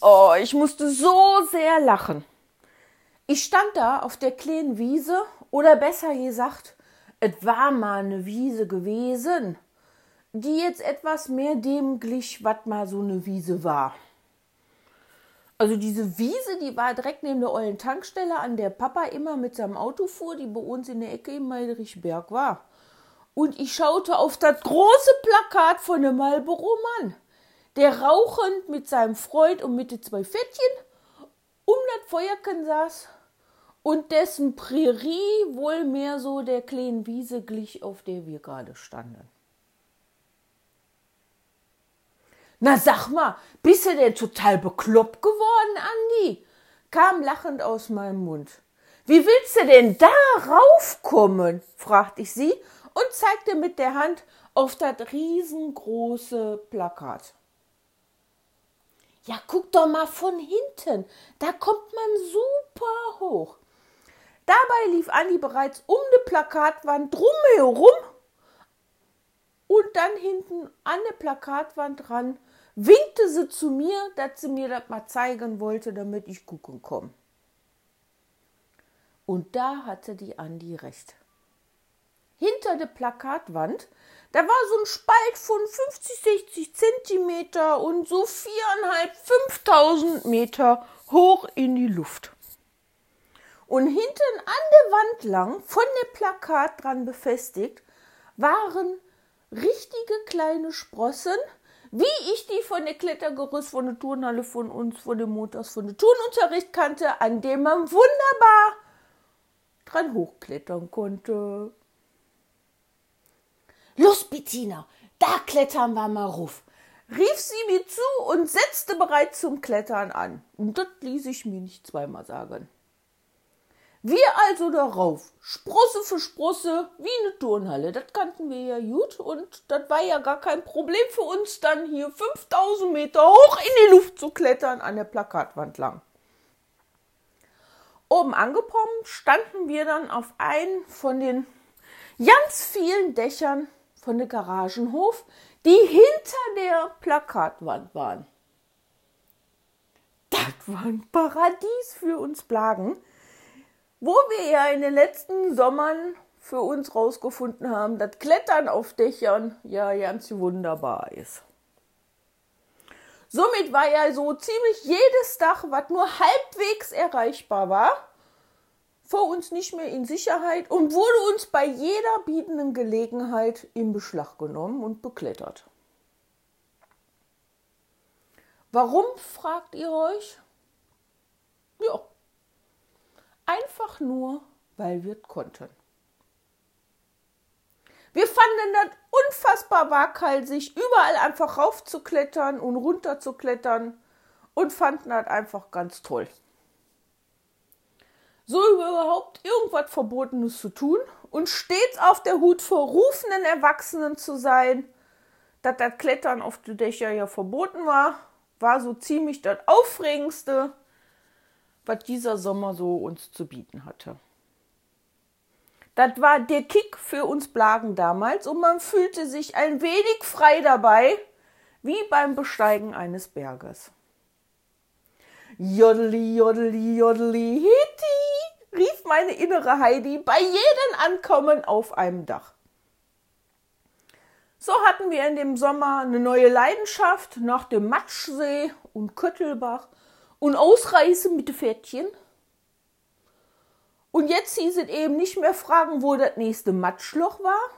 Oh, ich musste so sehr lachen. Ich stand da auf der kleinen Wiese, oder besser gesagt, es war mal eine Wiese gewesen, die jetzt etwas mehr dem glich, was mal so eine Wiese war. Also diese Wiese, die war direkt neben der ollen Tankstelle, an der Papa immer mit seinem Auto fuhr, die bei uns in der Ecke im Meidrichberg war. Und ich schaute auf das große Plakat von dem Marlboro Mann, der rauchend mit seinem Freund und mit den zwei Fettchen um das Feuerchen saß und dessen Prärie wohl mehr so der kleinen Wiese glich, auf der wir gerade standen. Na sag mal, bist du denn total bekloppt geworden, Andi? kam lachend aus meinem Mund. Wie willst du denn da raufkommen? fragte ich sie und zeigte mit der Hand auf das riesengroße Plakat. Ja, guck doch mal von hinten. Da kommt man super hoch. Dabei lief Andi bereits um die Plakatwand drumherum und dann hinten an der Plakatwand dran winkte sie zu mir, dass sie mir das mal zeigen wollte, damit ich gucken komme. Und da hatte die Andi recht. Hinter der Plakatwand, da war so ein Spalt von 50, 60 Zentimeter und so viereinhalb, 5000 Meter hoch in die Luft. Und hinten an der Wand lang, von dem Plakat dran befestigt, waren richtige kleine Sprossen, wie ich die von der Klettergerüst von der Turnhalle von uns, von dem Montags von der Turnunterricht kannte, an dem man wunderbar dran hochklettern konnte. Los, Bettina, da klettern wir mal ruf, rief sie mir zu und setzte bereits zum Klettern an. Und das ließ ich mir nicht zweimal sagen. Wir also darauf, Sprosse für Sprosse, wie eine Turnhalle. Das kannten wir ja gut und das war ja gar kein Problem für uns, dann hier 5000 Meter hoch in die Luft zu klettern an der Plakatwand lang. Oben angekommen standen wir dann auf einem von den ganz vielen Dächern von der Garagenhof, die hinter der Plakatwand waren. Das war ein Paradies für uns Blagen wo wir ja in den letzten Sommern für uns rausgefunden haben, dass Klettern auf Dächern ja ganz wunderbar ist. Somit war ja so ziemlich jedes Dach, was nur halbwegs erreichbar war, vor uns nicht mehr in Sicherheit und wurde uns bei jeder bietenden Gelegenheit in Beschlag genommen und beklettert. Warum, fragt ihr euch? Ja, Einfach nur, weil wir konnten. Wir fanden das unfassbar waghalsig, überall einfach raufzuklettern und runterzuklettern und fanden das einfach ganz toll. So überhaupt irgendwas Verbotenes zu tun und stets auf der Hut vor rufenden Erwachsenen zu sein, dass das Klettern auf die Dächer ja verboten war, war so ziemlich das Aufregendste, was dieser Sommer so uns zu bieten hatte. Das war der Kick für uns Blagen damals und man fühlte sich ein wenig frei dabei, wie beim Besteigen eines Berges. Jodeli, jodeli, jodeli, rief meine innere Heidi bei jedem Ankommen auf einem Dach. So hatten wir in dem Sommer eine neue Leidenschaft nach dem Matschsee und Köttelbach und ausreißen mit den Pferdchen. Und jetzt hieß es eben nicht mehr fragen, wo das nächste Matschloch war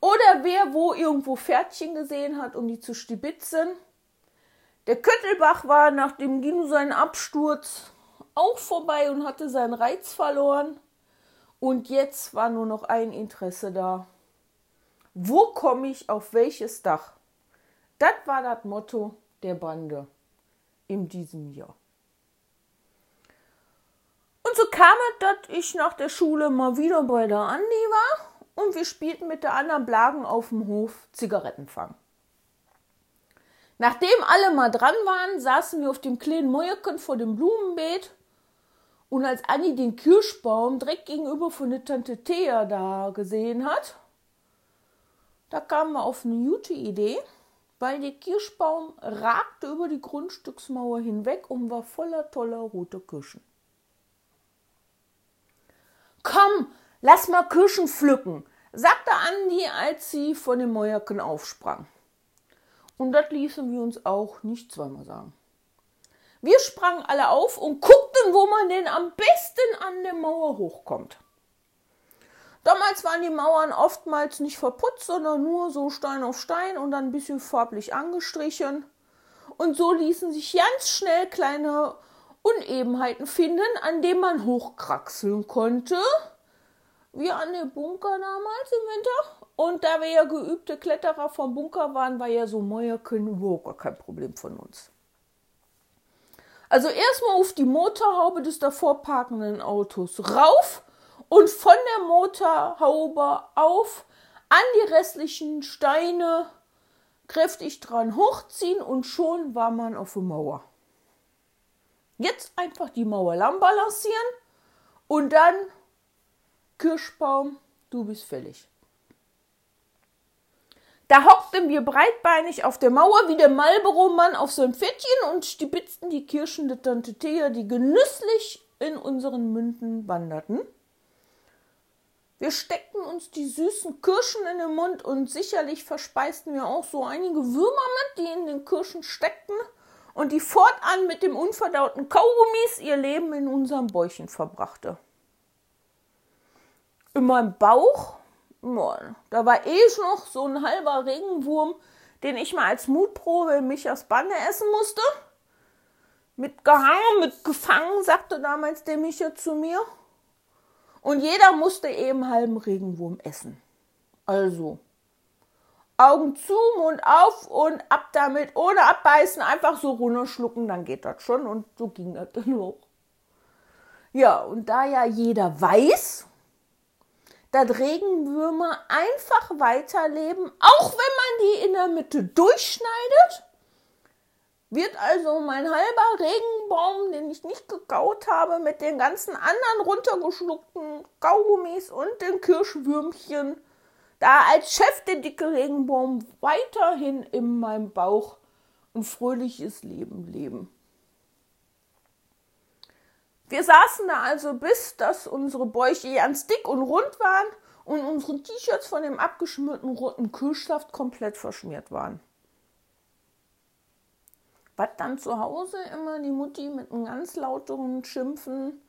oder wer wo irgendwo Pferdchen gesehen hat, um die zu stibitzen. Der Köttelbach war nach dem Gino seinen Absturz auch vorbei und hatte seinen Reiz verloren. Und jetzt war nur noch ein Interesse da. Wo komme ich auf welches Dach? Das war das Motto der Bande in diesem Jahr. Und so kam es, dass ich nach der Schule mal wieder bei der Andi war und wir spielten mit der anderen Blagen auf dem Hof Zigarettenfang. Nachdem alle mal dran waren, saßen wir auf dem kleinen Mäuerchen vor dem Blumenbeet und als Anni den Kirschbaum direkt gegenüber von der Tante Thea da gesehen hat, da kamen wir auf eine gute Idee. weil der Kirschbaum ragte über die Grundstücksmauer hinweg und war voller toller roter Kirschen. Komm, lass mal Kirschen pflücken, sagte Andi, als sie von dem Mäuerken aufsprang. Und das ließen wir uns auch nicht zweimal sagen. Wir sprangen alle auf und guckten, wo man denn am besten an der Mauer hochkommt. Damals waren die Mauern oftmals nicht verputzt, sondern nur so Stein auf Stein und dann ein bisschen farblich angestrichen. Und so ließen sich ganz schnell kleine Unebenheiten finden, an denen man hochkraxeln konnte. Wie an dem Bunker damals im Winter. Und da wir ja geübte Kletterer vom Bunker waren, war ja so Mäuerken überhaupt gar kein Problem von uns. Also erstmal auf die Motorhaube des davor parkenden Autos rauf und von der Motorhaube auf an die restlichen Steine kräftig dran hochziehen und schon war man auf der Mauer. Jetzt einfach die Mauer lang balancieren und dann Kirschbaum, du bist fällig. Da hockten wir breitbeinig auf der Mauer wie der Marlboro-Mann auf seinem Pferdchen und stibitzten die Kirschen der Tante Thea, die genüsslich in unseren Münden wanderten. Wir steckten uns die süßen Kirschen in den Mund und sicherlich verspeisten wir auch so einige Würmer mit, die in den Kirschen steckten und die fortan mit dem unverdauten Kaugummis ihr Leben in unserem Bäuchen verbrachte. In meinem Bauch, da war eh noch so ein halber Regenwurm, den ich mal als Mutprobe in Michas Bande essen musste. Mitgehangen, mitgefangen, sagte damals der Micha zu mir. Und jeder musste eben halben Regenwurm essen. Also, Augen zu, Mund auf und ab damit, ohne abbeißen, einfach so runterschlucken, dann geht das schon. Und so ging das dann auch. Ja, und da ja jeder weiß, dass Regenwürmer einfach weiterleben, auch wenn man die in der Mitte durchschneidet, wird also mein halber Regenbaum, den ich nicht gekaut habe, mit den ganzen anderen runtergeschluckten Kaugummis und den Kirschwürmchen, da als Chef der dicke Regenbaum weiterhin in meinem Bauch ein fröhliches Leben leben. Wir saßen da also bis, dass unsere Bäuche ganz dick und rund waren und unsere T-Shirts von dem abgeschmierten roten Kühlsaft komplett verschmiert waren was dann zu Hause immer die Mutti mit einem ganz lauteren Schimpfen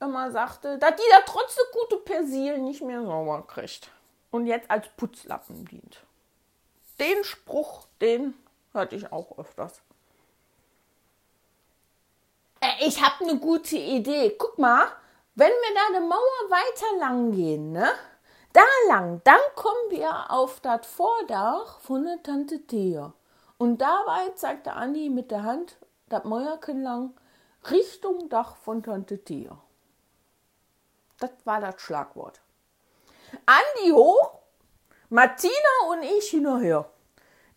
immer sagte, dass die da trotz der gute Persil nicht mehr sauber kriegt und jetzt als Putzlappen dient. Den Spruch, den hatte ich auch öfters. Äh, ich habe eine gute Idee. Guck mal, wenn wir da eine Mauer weiter lang gehen, ne? Da lang, dann kommen wir auf das Vordach von der Tante Thea. Und dabei zeigte Andi mit der Hand das Mäuerchen lang Richtung Dach von Tante Thea. Das war das Schlagwort. Andi hoch, Martina und ich hinterher.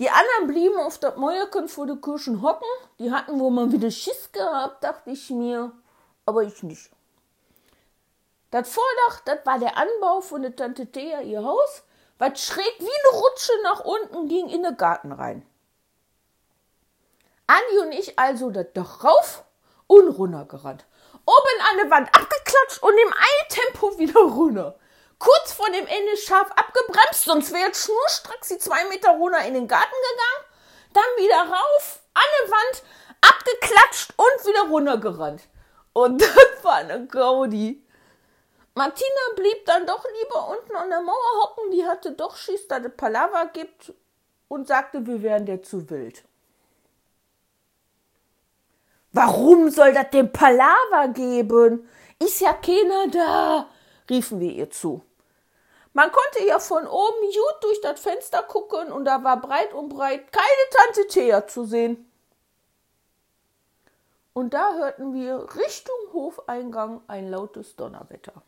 Die anderen blieben auf das Mäuerchen vor der Kirchen hocken. Die hatten wohl mal wieder Schiss gehabt, dachte ich mir, aber ich nicht. Das Vordach, das war der Anbau von der Tante Thea, ihr Haus, was schräg wie eine Rutsche nach unten ging in den Garten rein. Andi und ich also das Dach rauf und runter gerannt. Oben an der Wand abgeklatscht und im Eiltempo wieder runter. Kurz vor dem Ende scharf abgebremst, sonst wäre jetzt schnurstracks die zwei Meter runter in den Garten gegangen. Dann wieder rauf, an der Wand, abgeklatscht und wieder runtergerannt. Und das war eine Gaudi. Martina blieb dann doch lieber unten an der Mauer hocken, die hatte doch Schiss, dass es Palaver gibt und sagte, wir wären der zu wild. Warum soll das den Palaver geben? Ist ja keiner da, riefen wir ihr zu. Man konnte ja von oben gut durch das Fenster gucken und da war breit und breit keine Tante Thea zu sehen. Und da hörten wir Richtung Hofeingang ein lautes Donnerwetter.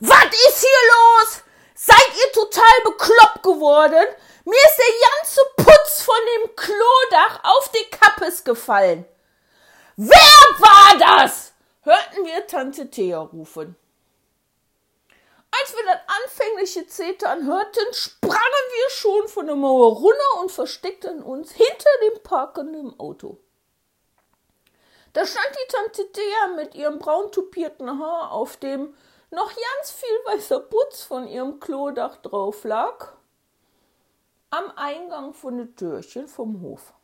Was ist hier los? Seid ihr total bekloppt geworden? Mir ist der ganze Putz von dem Klodach auf die Kappes gefallen. Wer war das? hörten wir Tante Thea rufen. Als wir das anfängliche Zetern hörten, sprangen wir schon von der Mauer runter und versteckten uns hinter dem parkenden Auto. Da stand die Tante Thea mit ihrem braun tupierten Haar, auf dem noch ganz viel weißer Putz von ihrem Klodach drauf lag, am Eingang von der Türchen vom Hof.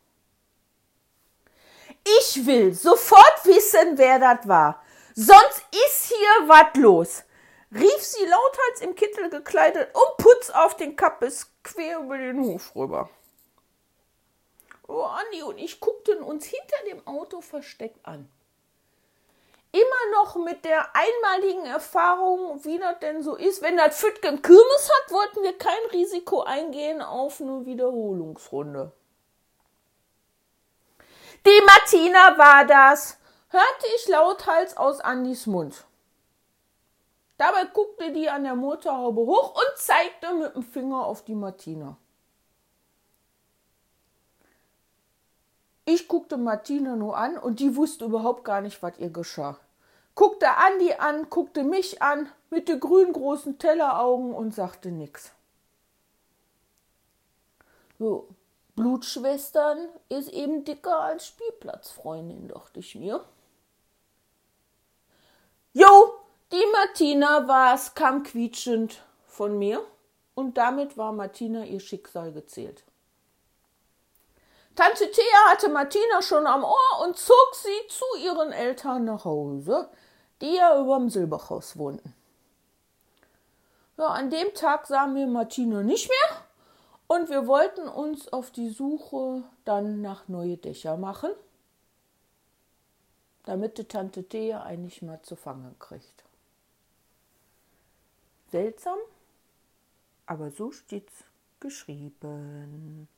Ich will sofort wissen, wer das war. Sonst ist hier was los, rief sie lauthals im Kittel gekleidet und Putz auf den Kappes quer über den Hof rüber. Oh, Andi und ich guckten uns hinter dem Auto versteckt an. Immer noch mit der einmaligen Erfahrung, wie das denn so ist. Wenn das Fütgen Kirmes hat, wollten wir kein Risiko eingehen auf eine Wiederholungsrunde. Die Martina war das, hörte ich lauthals aus Andis Mund. Dabei guckte die an der Motorhaube hoch und zeigte mit dem Finger auf die Martina. Ich guckte Martina nur an und die wusste überhaupt gar nicht, was ihr geschah. Guckte Andi an, guckte mich an mit den grünen großen Telleraugen und sagte nix. So, Blutschwestern ist eben dicker als Spielplatzfreundin, dachte ich mir. Die Martina war's, kam quietschend von mir und damit war Martina ihr Schicksal gezählt. Tante Thea hatte Martina schon am Ohr und zog sie zu ihren Eltern nach Hause, die ja überm Silberhaus wohnten. Ja, an dem Tag sahen wir Martina nicht mehr und wir wollten uns auf die Suche dann nach neue Dächer machen, damit die Tante Thea eigentlich mal zu fangen kriegt. Seltsam, aber so steht's geschrieben.